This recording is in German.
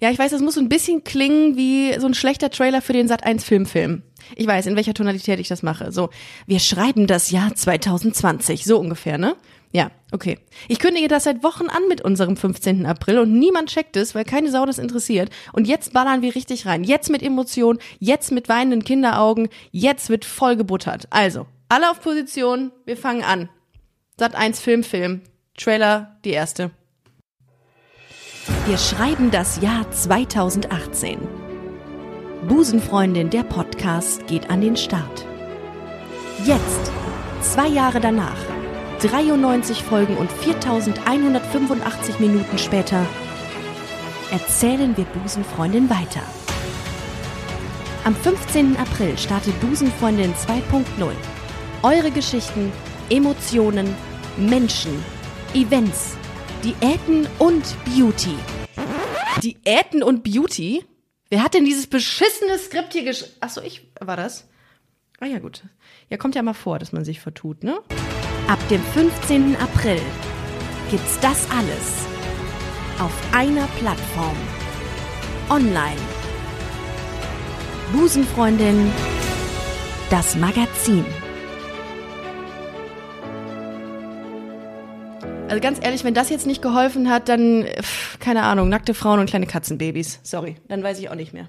Ja, ich weiß, das muss so ein bisschen klingen wie so ein schlechter Trailer für den Sat 1 Filmfilm. Ich weiß, in welcher Tonalität ich das mache. So, wir schreiben das Jahr 2020, so ungefähr, ne? Ja, okay. Ich kündige das seit Wochen an mit unserem 15. April und niemand checkt es, weil keine Sau das interessiert. Und jetzt ballern wir richtig rein. Jetzt mit Emotionen, jetzt mit weinenden Kinderaugen, jetzt wird voll gebuttert. Also, alle auf Position, wir fangen an. Sat 1 Filmfilm. Trailer, die erste. Wir schreiben das Jahr 2018. Busenfreundin, der Podcast geht an den Start. Jetzt, zwei Jahre danach, 93 Folgen und 4185 Minuten später, erzählen wir Busenfreundin weiter. Am 15. April startet Busenfreundin 2.0. Eure Geschichten, Emotionen, Menschen, Events, Diäten und Beauty. Diäten und Beauty? Wer hat denn dieses beschissene Skript hier gesch... Achso, ich... War das? Ah ja, gut. Ja, kommt ja mal vor, dass man sich vertut, ne? Ab dem 15. April gibt's das alles auf einer Plattform. Online. Busenfreundin, das Magazin. Also ganz ehrlich, wenn das jetzt nicht geholfen hat, dann, pff, keine Ahnung, nackte Frauen und kleine Katzenbabys. Sorry, dann weiß ich auch nicht mehr.